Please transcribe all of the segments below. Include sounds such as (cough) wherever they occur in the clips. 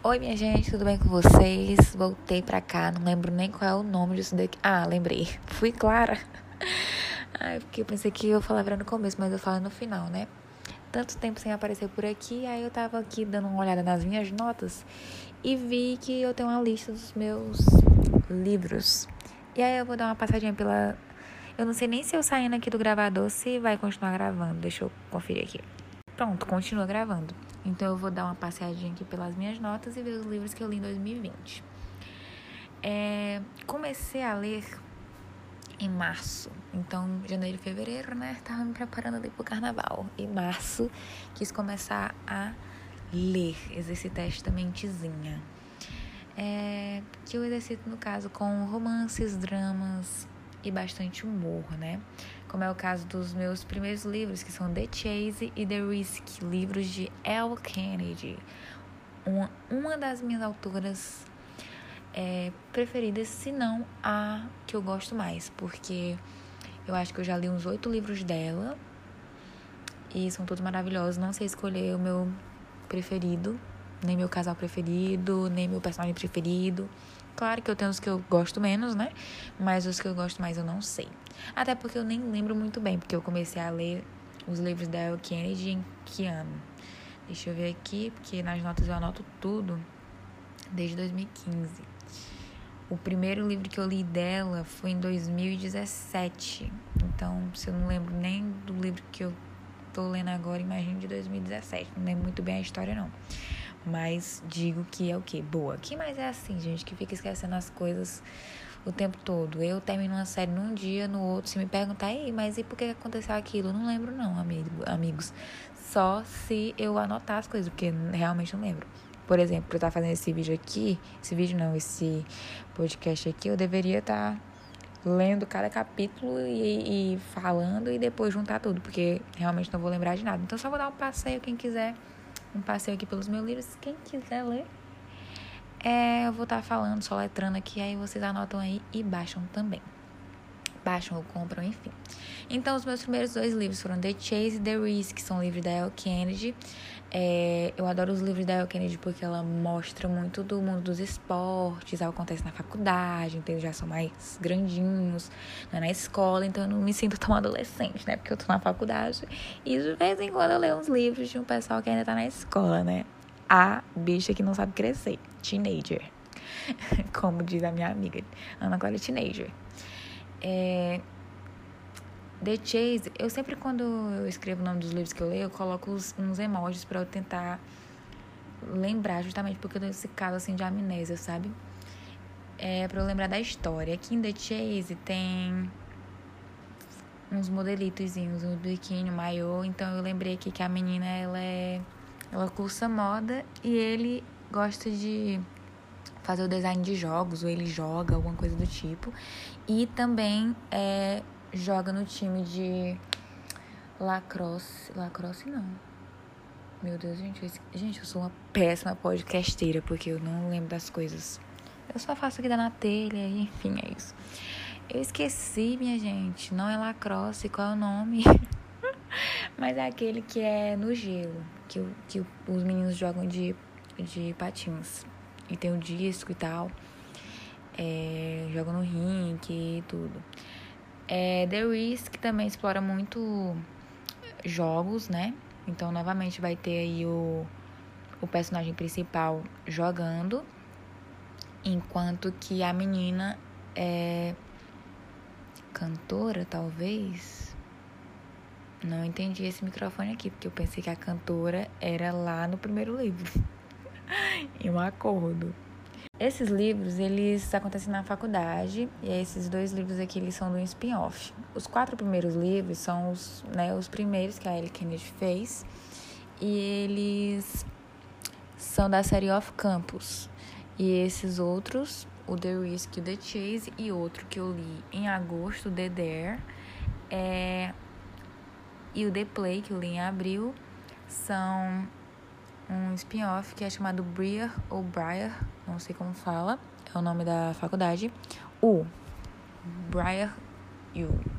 Oi, minha gente, tudo bem com vocês? Voltei pra cá, não lembro nem qual é o nome disso daqui. Ah, lembrei. (laughs) Fui clara. (laughs) Ai, porque eu pensei que eu falava no começo, mas eu falo no final, né? Tanto tempo sem aparecer por aqui, aí eu tava aqui dando uma olhada nas minhas notas e vi que eu tenho uma lista dos meus livros. E aí eu vou dar uma passadinha pela. Eu não sei nem se eu saindo aqui do gravador se vai continuar gravando. Deixa eu conferir aqui. Pronto, continua gravando. Então eu vou dar uma passeadinha aqui pelas minhas notas e ver os livros que eu li em 2020. É, comecei a ler em março. Então, janeiro e fevereiro, né? Tava me preparando ali pro carnaval. Em março, quis começar a ler, exercitar esta mentezinha. É, que eu exercito, no caso, com romances, dramas e bastante humor, né? Como é o caso dos meus primeiros livros, que são The Chase e The Risk, livros de Elle Kennedy, uma, uma das minhas autoras é, preferidas, se não a que eu gosto mais, porque eu acho que eu já li uns oito livros dela e são todos maravilhosos. Não sei escolher o meu preferido, nem meu casal preferido, nem meu personagem preferido. Claro que eu tenho os que eu gosto menos, né? Mas os que eu gosto mais eu não sei. Até porque eu nem lembro muito bem, porque eu comecei a ler os livros da Elle Kennedy em que ano? Deixa eu ver aqui, porque nas notas eu anoto tudo desde 2015. O primeiro livro que eu li dela foi em 2017. Então, se eu não lembro nem do livro que eu tô lendo agora, imagino de 2017. Não lembro muito bem a história, não. Mas digo que é o que? Boa. Que mais é assim, gente, que fica esquecendo as coisas o tempo todo. Eu termino uma série num dia, no outro. Se me perguntar, aí, mas e por que aconteceu aquilo? Não lembro, não, amigo, amigos. Só se eu anotar as coisas, porque realmente não lembro. Por exemplo, eu estar fazendo esse vídeo aqui, esse vídeo não, esse podcast aqui, eu deveria estar lendo cada capítulo e, e falando e depois juntar tudo, porque realmente não vou lembrar de nada. Então só vou dar um passeio, quem quiser um passeio aqui pelos meus livros. Quem quiser ler, é, eu vou estar tá falando, só letrando aqui, aí vocês anotam aí e baixam também. Baixam ou compram, enfim. Então, os meus primeiros dois livros foram The Chase e The Risk, que são livros da Elle Kennedy. É, eu adoro os livros da Elle Kennedy porque ela mostra muito do mundo dos esportes, algo acontece na faculdade, então eles já são mais grandinhos, não é na escola, então eu não me sinto tão adolescente, né? Porque eu tô na faculdade. E de vez em quando eu leio uns livros de um pessoal que ainda tá na escola, né? A bicha que não sabe crescer, teenager. (laughs) Como diz a minha amiga, Ana é teenager. É, The Chase, eu sempre quando eu escrevo o nome dos livros que eu leio, eu coloco uns, uns emojis para eu tentar lembrar, justamente porque eu tenho esse caso assim de amnésia, sabe? É para eu lembrar da história. Aqui em The Chase tem uns modelitozinhos, um biquíni, um maiô, então eu lembrei aqui que a menina ela é ela cursa moda e ele gosta de fazer o design de jogos, ou ele joga, alguma coisa do tipo. E também é joga no time de lacrosse. Lacrosse não. Meu Deus, gente. Gente, eu sou uma péssima podcasteira porque eu não lembro das coisas. Eu só faço aqui da na telha, enfim, é isso. Eu esqueci, minha gente. Não é lacrosse, qual é o nome? (laughs) Mas é aquele que é no gelo, que, que os meninos jogam de, de patins. E tem o disco e tal. É, jogam no rink e tudo. É, The Risk também explora muito jogos, né? Então, novamente, vai ter aí o, o personagem principal jogando, enquanto que a menina é cantora, talvez. Não entendi esse microfone aqui, porque eu pensei que a cantora era lá no primeiro livro. (laughs) (laughs) em um acordo. Esses livros, eles acontecem na faculdade, e esses dois livros aqui, eles são do spin-off. Os quatro primeiros livros são os, né, os primeiros que a Ellie Kennedy fez, e eles são da série Off Campus. E esses outros, o The Risk e o The Chase, e outro que eu li em agosto, The Dare, é... e o The Play, que eu li em abril, são um spin-off que é chamado Briar ou Briar, não sei como fala, é o nome da faculdade. O Briar U.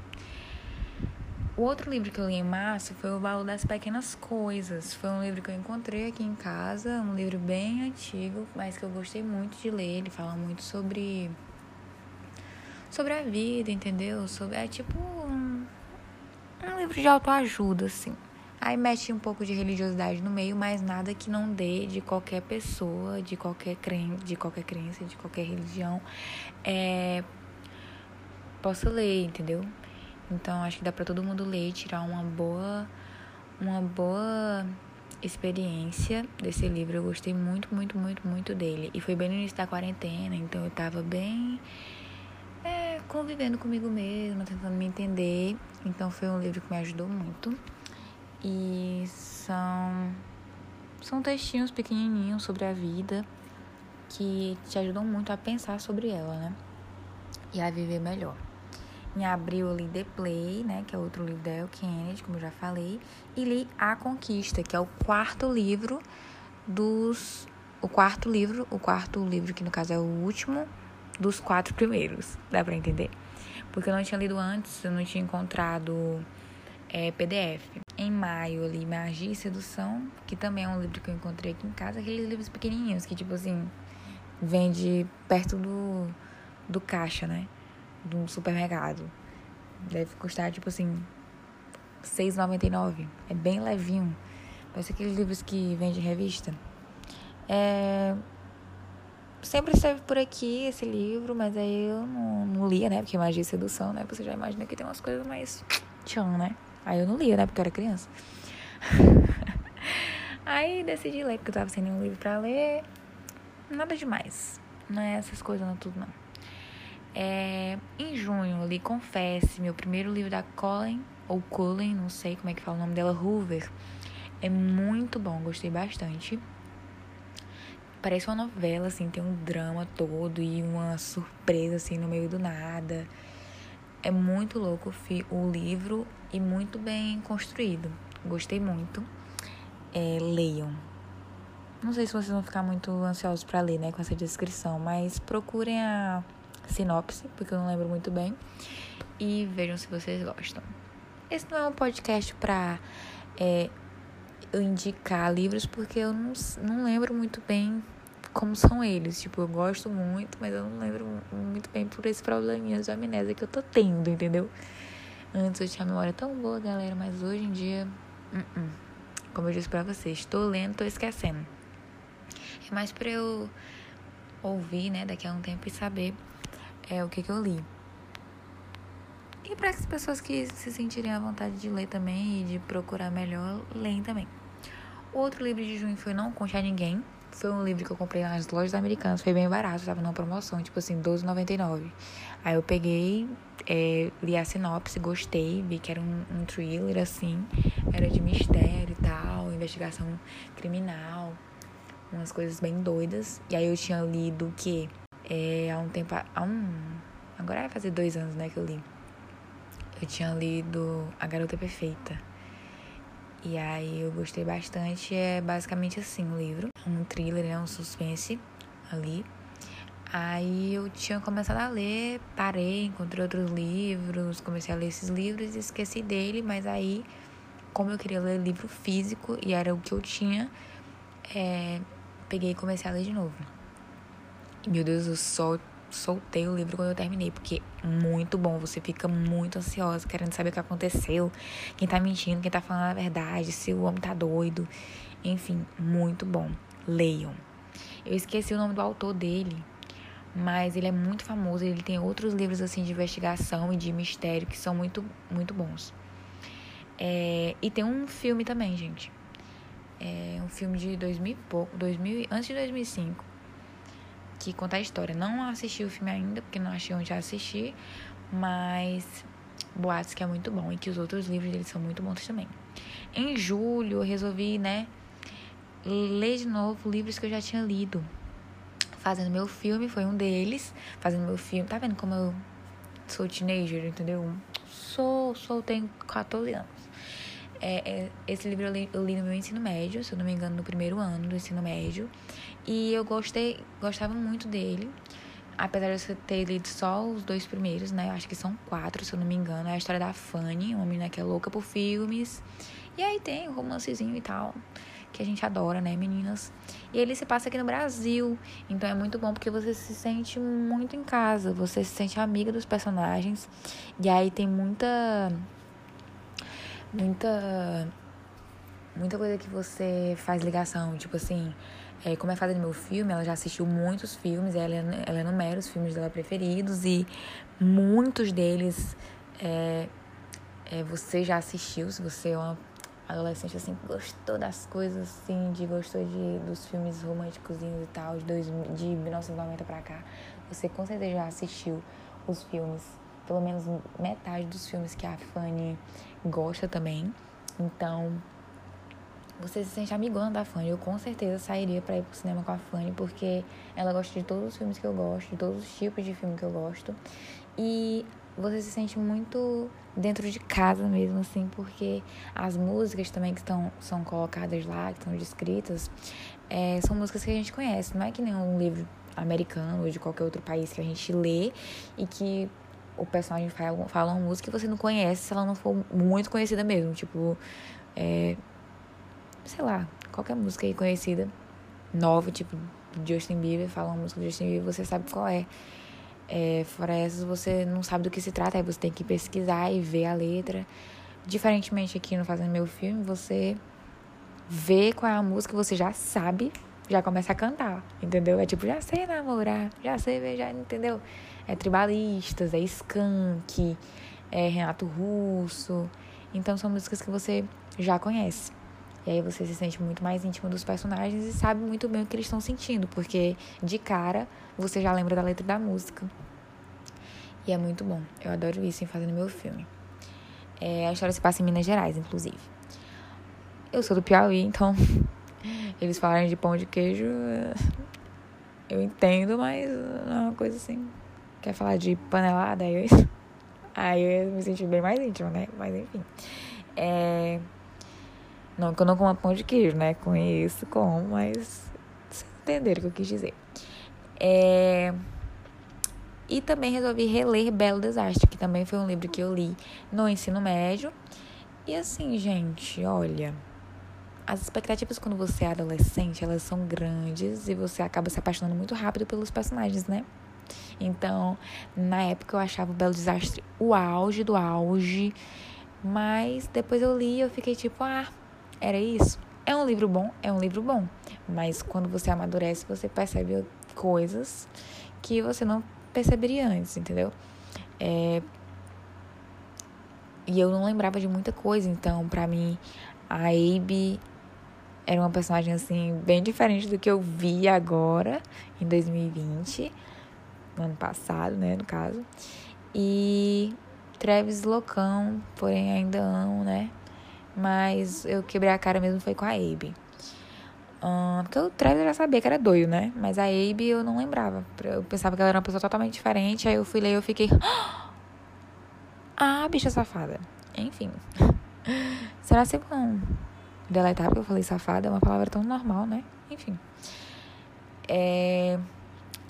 O outro livro que eu li em março foi O Valor das Pequenas Coisas. Foi um livro que eu encontrei aqui em casa, um livro bem antigo, mas que eu gostei muito de ler. Ele fala muito sobre sobre a vida, entendeu? Sobre é tipo um, um livro de autoajuda assim. Aí mete um pouco de religiosidade no meio, mas nada que não dê de qualquer pessoa, de qualquer crença, de qualquer crença, de qualquer religião, é, possa ler, entendeu? Então acho que dá para todo mundo ler tirar uma boa uma boa experiência desse livro. Eu gostei muito, muito, muito, muito dele. E foi bem no início da quarentena, então eu tava bem é, convivendo comigo mesma, tentando me entender. Então foi um livro que me ajudou muito. E são são textinhos pequenininhos sobre a vida que te ajudam muito a pensar sobre ela, né? E a viver melhor. Em abril eu li The Play, né, que é outro livro da El Kennedy, como eu já falei, e li A Conquista, que é o quarto livro dos o quarto livro, o quarto livro que no caso é o último dos quatro primeiros, dá para entender? Porque eu não tinha lido antes, eu não tinha encontrado é, PDF. Em maio eu li Magia e Sedução, que também é um livro que eu encontrei aqui em casa, aqueles livros pequenininhos que tipo assim vende perto do do caixa, né? do supermercado. Deve custar, tipo assim, R$6,99. É bem levinho. Parece aqueles livros que vende revista. É... Sempre esteve por aqui esse livro, mas aí eu não, não lia, né? Porque magia e sedução, né? Você já imagina que tem umas coisas mais tchan, né? Aí eu não lia, né? Porque eu era criança. (laughs) aí decidi ler, porque eu tava sem nenhum livro pra ler. Nada demais. Não é essas coisas, não tudo, não. É, em junho, li Confesse, meu primeiro livro da Colin, ou Colin, não sei como é que fala o nome dela, Hoover. É muito bom, gostei bastante. Parece uma novela, assim, tem um drama todo e uma surpresa, assim, no meio do nada. É muito louco o livro e muito bem construído. Gostei muito. É, leiam. Não sei se vocês vão ficar muito ansiosos para ler, né, com essa descrição, mas procurem a sinopse, porque eu não lembro muito bem. E vejam se vocês gostam. Esse não é um podcast pra é, indicar livros, porque eu não, não lembro muito bem como são eles. Tipo, eu gosto muito, mas eu não lembro muito bem por esse probleminha de amnésia que eu tô tendo, entendeu? Antes eu tinha memória tão boa, galera, mas hoje em dia, uh -uh. como eu disse pra vocês, tô lendo, tô esquecendo. É mais pra eu ouvir, né, daqui a um tempo e saber é o que, que eu li. E para as pessoas que se sentirem à vontade de ler também e de procurar melhor, leem também. Outro livro de junho foi Não Conte a Ninguém. Foi um livro que eu comprei nas lojas americanas, foi bem barato, tava numa promoção, tipo assim, R$12,99. Aí eu peguei, é, li a sinopse, gostei, vi que era um, um thriller, assim, era de mistério e tal, investigação criminal, umas coisas bem doidas. E aí eu tinha lido que é, há um tempo. Há um. Agora vai fazer dois anos, né, que eu li. Eu tinha lido A Garota Perfeita. E aí eu gostei bastante. É basicamente assim o livro. Um thriller, né? Um suspense ali. Aí eu tinha começado a ler, parei, encontrei outros livros, comecei a ler esses livros e esqueci dele, mas aí, como eu queria ler livro físico e era o que eu tinha, é, peguei e comecei a ler de novo. Meu Deus, eu só soltei o livro quando eu terminei, porque muito bom, você fica muito ansiosa, querendo saber o que aconteceu, quem tá mentindo, quem tá falando a verdade, se o homem tá doido. Enfim, muito bom. Leiam. Eu esqueci o nome do autor dele, mas ele é muito famoso, ele tem outros livros assim de investigação e de mistério que são muito muito bons. É, e tem um filme também, gente. É um filme de 2000 e pouco, 2000, antes de 2005 que conta a história. Não assisti o filme ainda, porque não achei onde assistir, mas boatos que é muito bom e que os outros livros dele são muito bons também. Em julho eu resolvi, né, ler de novo livros que eu já tinha lido. Fazendo meu filme foi um deles. Fazendo meu filme. Tá vendo como eu sou teenager, entendeu? Sou, sou, tenho 14 anos. É, é, esse livro eu li, eu li no meu ensino médio, se eu não me engano, no primeiro ano do ensino médio. E eu gostei, gostava muito dele. apesar de eu ter lido só os dois primeiros, né? Eu acho que são quatro, se eu não me engano. É a história da Fanny, uma menina que é louca por filmes. E aí tem o romancezinho e tal, que a gente adora, né, meninas? E ele se passa aqui no Brasil. Então é muito bom porque você se sente muito em casa, você se sente amiga dos personagens. E aí tem muita. Muita. Muita coisa que você faz ligação, tipo assim, é, como é fazendo meu filme, ela já assistiu muitos filmes, ela, ela enumera os filmes dela preferidos e muitos deles é, é, você já assistiu, se você é uma adolescente assim, gostou das coisas assim, de gostou de, dos filmes românticos e tal, de, dois, de 1990 pra cá, você com certeza já assistiu os filmes, pelo menos metade dos filmes que a Fanny gosta também. Então, você se sente amigona da Fanny. Eu com certeza sairia para ir pro cinema com a Fanny, porque ela gosta de todos os filmes que eu gosto, de todos os tipos de filme que eu gosto. E você se sente muito dentro de casa mesmo, assim, porque as músicas também que estão, são colocadas lá, que estão descritas, é, são músicas que a gente conhece. Não é que nem um livro americano ou de qualquer outro país que a gente lê e que o personagem fala, uma música que você não conhece se ela não for muito conhecida mesmo. Tipo, é, sei lá, qualquer música aí conhecida, nova, tipo Justin Bieber, fala uma música do Justin Bieber, você sabe qual é. É, fora essas, você não sabe do que se trata, aí você tem que pesquisar e ver a letra. Diferentemente aqui no Fazendo Meu Filme, você vê qual é a música, você já sabe, já começa a cantar, entendeu? É tipo, já sei namorar, já sei beijar, entendeu? É Tribalistas, é Skank, é Renato Russo. Então são músicas que você já conhece. E aí você se sente muito mais íntimo dos personagens e sabe muito bem o que eles estão sentindo, porque de cara você já lembra da letra da música. E é muito bom. Eu adoro isso em fazendo meu filme. É, a história se passa em Minas Gerais, inclusive. Eu sou do Piauí, então (laughs) eles falarem de pão de queijo, eu entendo, mas não é uma coisa assim. Quer falar de panelada? Aí (laughs) eu, aí eu me senti bem mais íntima, né? Mas enfim. É. Não que eu não coma pão de queijo, né? Conheço, como, mas vocês entenderam o que eu quis dizer. É... E também resolvi reler Belo Desastre, que também foi um livro que eu li no ensino médio. E assim, gente, olha, as expectativas quando você é adolescente, elas são grandes e você acaba se apaixonando muito rápido pelos personagens, né? Então, na época eu achava o Belo Desastre o auge do auge, mas depois eu li e eu fiquei tipo, ah, era isso? É um livro bom? É um livro bom. Mas quando você amadurece, você percebe coisas que você não perceberia antes, entendeu? É... E eu não lembrava de muita coisa, então, pra mim, a Abe era uma personagem, assim, bem diferente do que eu vi agora, em 2020, no ano passado, né, no caso. E Travis loucão, porém ainda amo, né? Mas eu quebrei a cara mesmo foi com a Abe. Um, porque o Travis já sabia que era doido, né? Mas a Abe eu não lembrava. Eu pensava que ela era uma pessoa totalmente diferente. Aí eu fui ler e eu fiquei. Ah, bicha safada. Enfim. (laughs) Será que bom deletar porque eu falei safada? É uma palavra tão normal, né? Enfim. É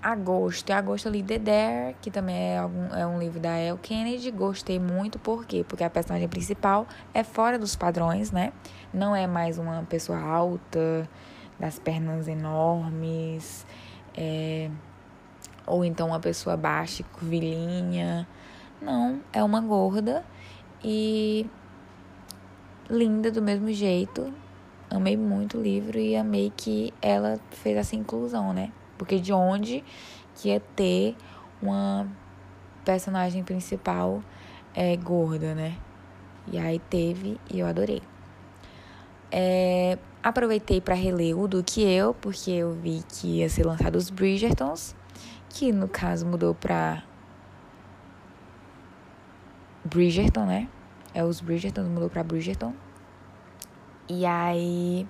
agosto. Agosto eu li The Dare, que também é, algum, é um livro da El Kennedy. Gostei muito, por quê? Porque a personagem principal é fora dos padrões, né? Não é mais uma pessoa alta, das pernas enormes, é... ou então uma pessoa baixa, curvilínea. Não, é uma gorda e linda do mesmo jeito. Amei muito o livro e amei que ela fez essa inclusão, né? Porque de onde que ia ter uma personagem principal é, gorda, né? E aí teve e eu adorei. É, aproveitei para reler o do que eu, porque eu vi que ia ser lançado os Bridgertons, que no caso mudou para Bridgerton, né? É os Bridgerton, mudou para Bridgerton. E aí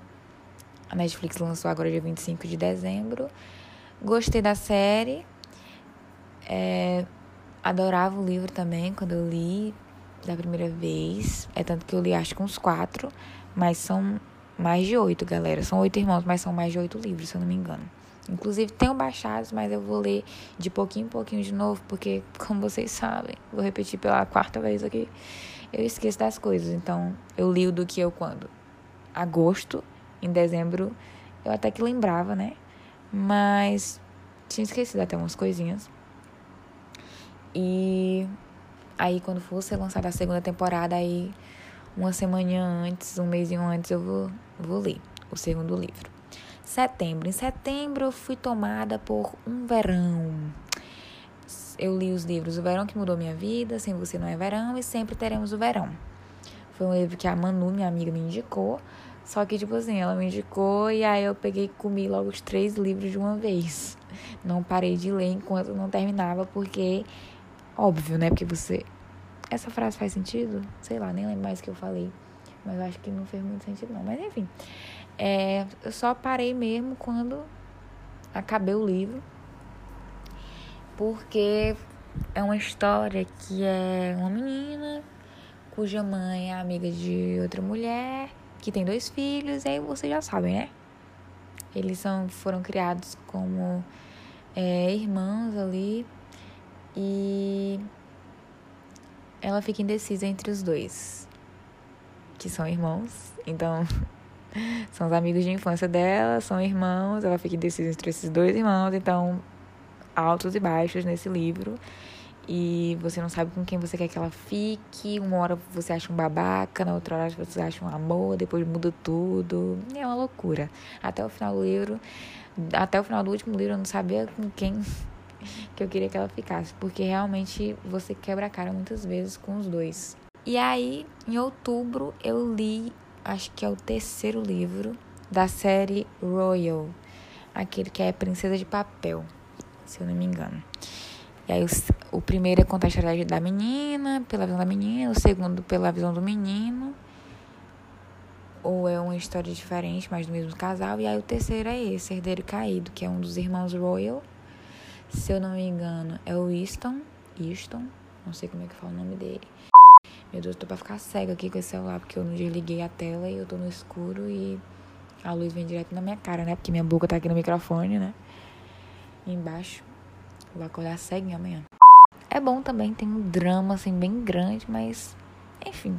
a Netflix lançou agora dia 25 de dezembro. Gostei da série. É, adorava o livro também quando eu li da primeira vez. É tanto que eu li acho que uns quatro, mas são mais de oito, galera. São oito irmãos, mas são mais de oito livros, se eu não me engano. Inclusive, tenho baixados, mas eu vou ler de pouquinho em pouquinho de novo, porque, (laughs) como vocês sabem, vou repetir pela quarta vez aqui, eu esqueço das coisas. Então, eu li o do que eu quando? Agosto, em dezembro, eu até que lembrava, né? Mas tinha esquecido até umas coisinhas. E aí, quando for ser lançada a segunda temporada, aí uma semana antes, um mês antes, eu vou, vou ler o segundo livro. Setembro. Em setembro eu fui tomada por um verão. Eu li os livros O Verão que Mudou Minha Vida, Sem Você Não é Verão e Sempre Teremos o Verão. Foi um livro que a Manu, minha amiga, me indicou. Só que, tipo assim, ela me indicou e aí eu peguei e comi logo os três livros de uma vez. Não parei de ler enquanto não terminava, porque, óbvio, né? Porque você. Essa frase faz sentido? Sei lá, nem lembro mais o que eu falei. Mas eu acho que não fez muito sentido, não. Mas enfim. É, eu só parei mesmo quando acabei o livro. Porque é uma história que é uma menina cuja mãe é amiga de outra mulher que tem dois filhos, e aí vocês já sabem, né? Eles são, foram criados como é, irmãos ali e ela fica indecisa entre os dois, que são irmãos. Então, (laughs) são os amigos de infância dela, são irmãos, ela fica indecisa entre esses dois irmãos, então altos e baixos nesse livro e você não sabe com quem você quer que ela fique. Uma hora você acha um babaca, na outra hora você acha um amor, depois muda tudo. É uma loucura. Até o final do livro, até o final do último livro, eu não sabia com quem (laughs) que eu queria que ela ficasse, porque realmente você quebra a cara muitas vezes com os dois. E aí, em outubro, eu li, acho que é o terceiro livro da série Royal, aquele que é Princesa de Papel, se eu não me engano. E aí o, o primeiro é contar a história da menina, pela visão da menina, o segundo pela visão do menino. Ou é uma história diferente, mas do mesmo casal. E aí o terceiro é esse, Herdeiro Caído, que é um dos irmãos Royal. Se eu não me engano, é o Easton. Easton, não sei como é que fala o nome dele. Meu Deus, eu tô pra ficar cega aqui com esse celular, porque eu não desliguei a tela e eu tô no escuro e a luz vem direto na minha cara, né? Porque minha boca tá aqui no microfone, né? embaixo. Vou acordar ceguinha amanhã. É bom também, tem um drama assim bem grande, mas enfim.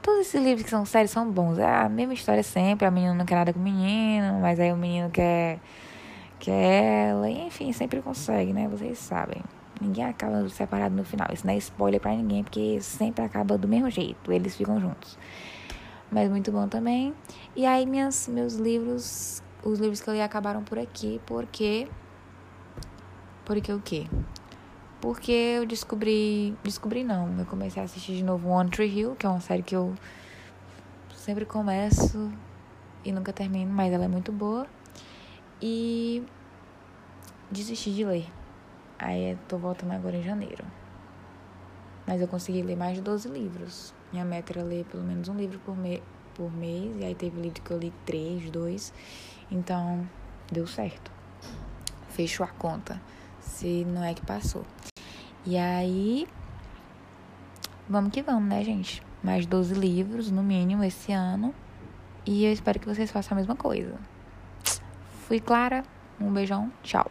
Todos esses livros que são sérios são bons. É a mesma história sempre, a menina não quer nada com o menino, mas aí o menino quer quer ela, e, enfim, sempre consegue, né? Vocês sabem. Ninguém acaba separado no final. Isso não é spoiler para ninguém, porque sempre acaba do mesmo jeito. Eles ficam juntos. Mas muito bom também. E aí minhas, meus livros, os livros que eu li acabaram por aqui, porque porque o quê? Porque eu descobri. Descobri não. Eu comecei a assistir de novo One Tree Hill, que é uma série que eu sempre começo e nunca termino, mas ela é muito boa. E desisti de ler. Aí tô voltando agora em janeiro. Mas eu consegui ler mais de 12 livros. Minha meta era ler pelo menos um livro por, me por mês. E aí teve livro que eu li três, dois. Então, deu certo. Fechou a conta se não é que passou. E aí, vamos que vamos, né, gente? Mais 12 livros, no mínimo, esse ano. E eu espero que vocês façam a mesma coisa. Fui Clara, um beijão, tchau.